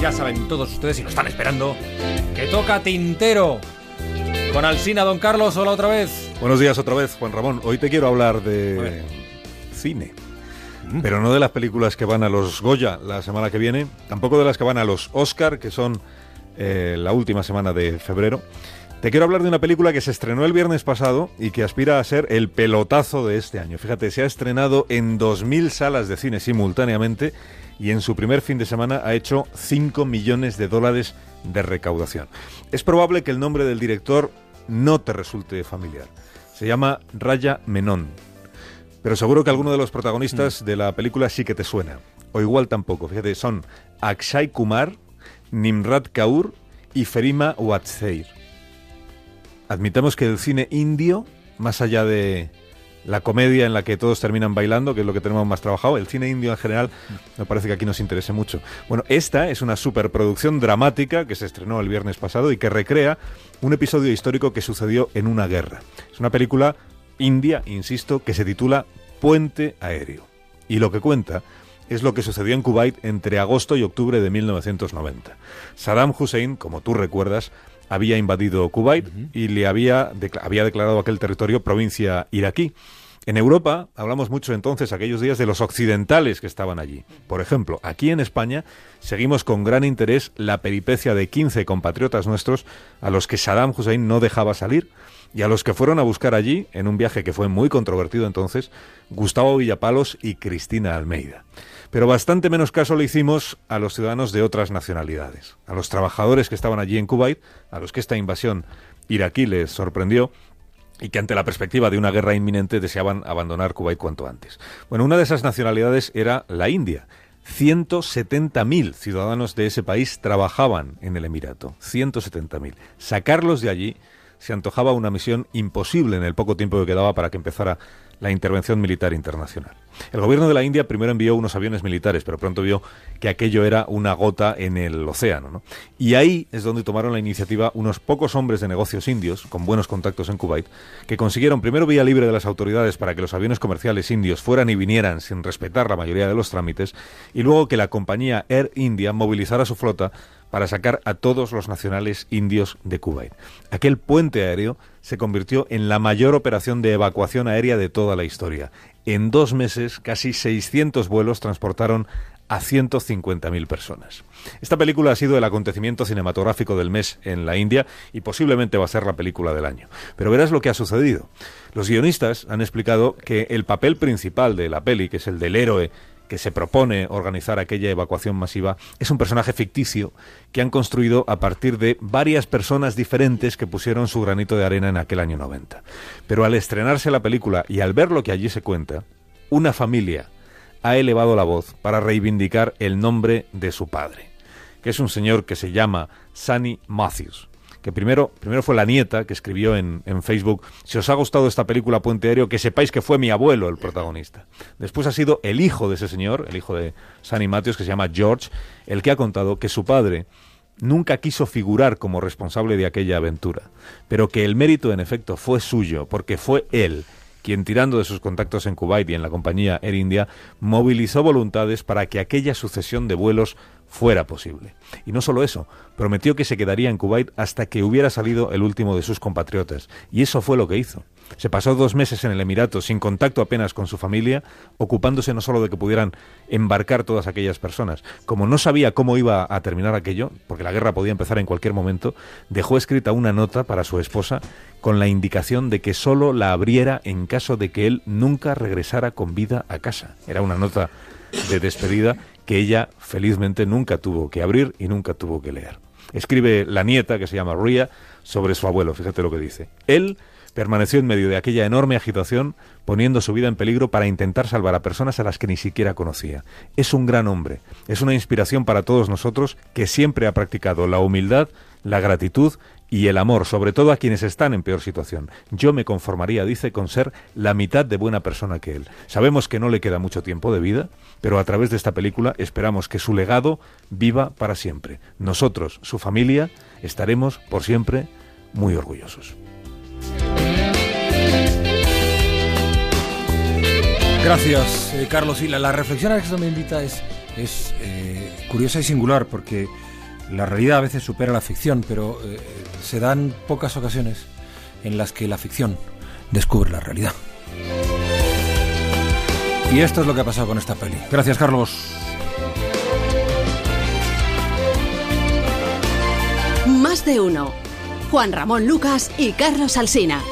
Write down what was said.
Ya saben todos ustedes, y lo están esperando, que toca Tintero. Con Alsina, don Carlos, hola otra vez. Buenos días otra vez, Juan Ramón. Hoy te quiero hablar de cine. Mm. Pero no de las películas que van a los Goya la semana que viene, tampoco de las que van a los Oscar, que son eh, la última semana de febrero. Te quiero hablar de una película que se estrenó el viernes pasado y que aspira a ser el pelotazo de este año. Fíjate, se ha estrenado en 2.000 salas de cine simultáneamente y en su primer fin de semana ha hecho 5 millones de dólares de recaudación. Es probable que el nombre del director no te resulte familiar. Se llama Raya Menón. Pero seguro que alguno de los protagonistas mm. de la película sí que te suena. O igual tampoco. Fíjate, son Akshay Kumar, Nimrat Kaur y Ferima Watseir. Admitamos que el cine indio, más allá de la comedia en la que todos terminan bailando, que es lo que tenemos más trabajado, el cine indio en general, me parece que aquí nos interese mucho. Bueno, esta es una superproducción dramática que se estrenó el viernes pasado y que recrea un episodio histórico que sucedió en una guerra. Es una película india, insisto, que se titula Puente Aéreo. Y lo que cuenta es lo que sucedió en Kuwait entre agosto y octubre de 1990. Saddam Hussein, como tú recuerdas, había invadido Kuwait y le había, había declarado aquel territorio provincia iraquí. En Europa hablamos mucho entonces, aquellos días, de los occidentales que estaban allí. Por ejemplo, aquí en España seguimos con gran interés la peripecia de 15 compatriotas nuestros a los que Saddam Hussein no dejaba salir y a los que fueron a buscar allí, en un viaje que fue muy controvertido entonces, Gustavo Villapalos y Cristina Almeida. Pero bastante menos caso le hicimos a los ciudadanos de otras nacionalidades, a los trabajadores que estaban allí en Kuwait, a los que esta invasión iraquí les sorprendió y que ante la perspectiva de una guerra inminente deseaban abandonar Kuwait cuanto antes. Bueno, una de esas nacionalidades era la India. 170.000 ciudadanos de ese país trabajaban en el Emirato. 170.000. Sacarlos de allí se antojaba una misión imposible en el poco tiempo que quedaba para que empezara la intervención militar internacional. El gobierno de la India primero envió unos aviones militares, pero pronto vio que aquello era una gota en el océano. Y ahí es donde tomaron la iniciativa unos pocos hombres de negocios indios, con buenos contactos en Kuwait, que consiguieron primero vía libre de las autoridades para que los aviones comerciales indios fueran y vinieran sin respetar la mayoría de los trámites, y luego que la compañía Air India movilizara su flota para sacar a todos los nacionales indios de Kuwait. Aquel puente aéreo se convirtió en la mayor operación de evacuación aérea de toda la historia. En dos meses, casi 600 vuelos transportaron a 150.000 personas. Esta película ha sido el acontecimiento cinematográfico del mes en la India y posiblemente va a ser la película del año. Pero verás lo que ha sucedido. Los guionistas han explicado que el papel principal de la peli, que es el del héroe que se propone organizar aquella evacuación masiva es un personaje ficticio que han construido a partir de varias personas diferentes que pusieron su granito de arena en aquel año 90. Pero al estrenarse la película y al ver lo que allí se cuenta, una familia ha elevado la voz para reivindicar el nombre de su padre, que es un señor que se llama Sunny Matthews que primero, primero fue la nieta que escribió en, en, Facebook, si os ha gustado esta película Puente Aéreo, que sepáis que fue mi abuelo el protagonista. Después ha sido el hijo de ese señor, el hijo de Sunny Matthews, que se llama George, el que ha contado que su padre nunca quiso figurar como responsable de aquella aventura, pero que el mérito en efecto fue suyo, porque fue él quien tirando de sus contactos en Kuwait y en la compañía Air India, movilizó voluntades para que aquella sucesión de vuelos fuera posible. Y no solo eso, prometió que se quedaría en Kuwait hasta que hubiera salido el último de sus compatriotas. Y eso fue lo que hizo. Se pasó dos meses en el Emirato sin contacto apenas con su familia, ocupándose no solo de que pudieran embarcar todas aquellas personas. Como no sabía cómo iba a terminar aquello, porque la guerra podía empezar en cualquier momento, dejó escrita una nota para su esposa con la indicación de que solo la abriera en caso de que él nunca regresara con vida a casa. Era una nota de despedida que ella felizmente nunca tuvo que abrir y nunca tuvo que leer. Escribe la nieta, que se llama Ria, sobre su abuelo. Fíjate lo que dice. Él permaneció en medio de aquella enorme agitación, poniendo su vida en peligro para intentar salvar a personas a las que ni siquiera conocía. Es un gran hombre, es una inspiración para todos nosotros que siempre ha practicado la humildad, la gratitud y el amor, sobre todo a quienes están en peor situación. Yo me conformaría, dice, con ser la mitad de buena persona que él. Sabemos que no le queda mucho tiempo de vida, pero a través de esta película esperamos que su legado viva para siempre. Nosotros, su familia, estaremos por siempre muy orgullosos. Gracias, eh, Carlos. Y la, reflexión a la que se me invita es, es eh, curiosa y singular porque La realidad a veces supera la ficción, pero eh, se dan pocas ocasiones en las que la ficción descubre la realidad. Y esto es lo que ha pasado con esta peli. Gracias, Carlos. Más de uno. Juan Ramón Lucas y Carlos Alsina.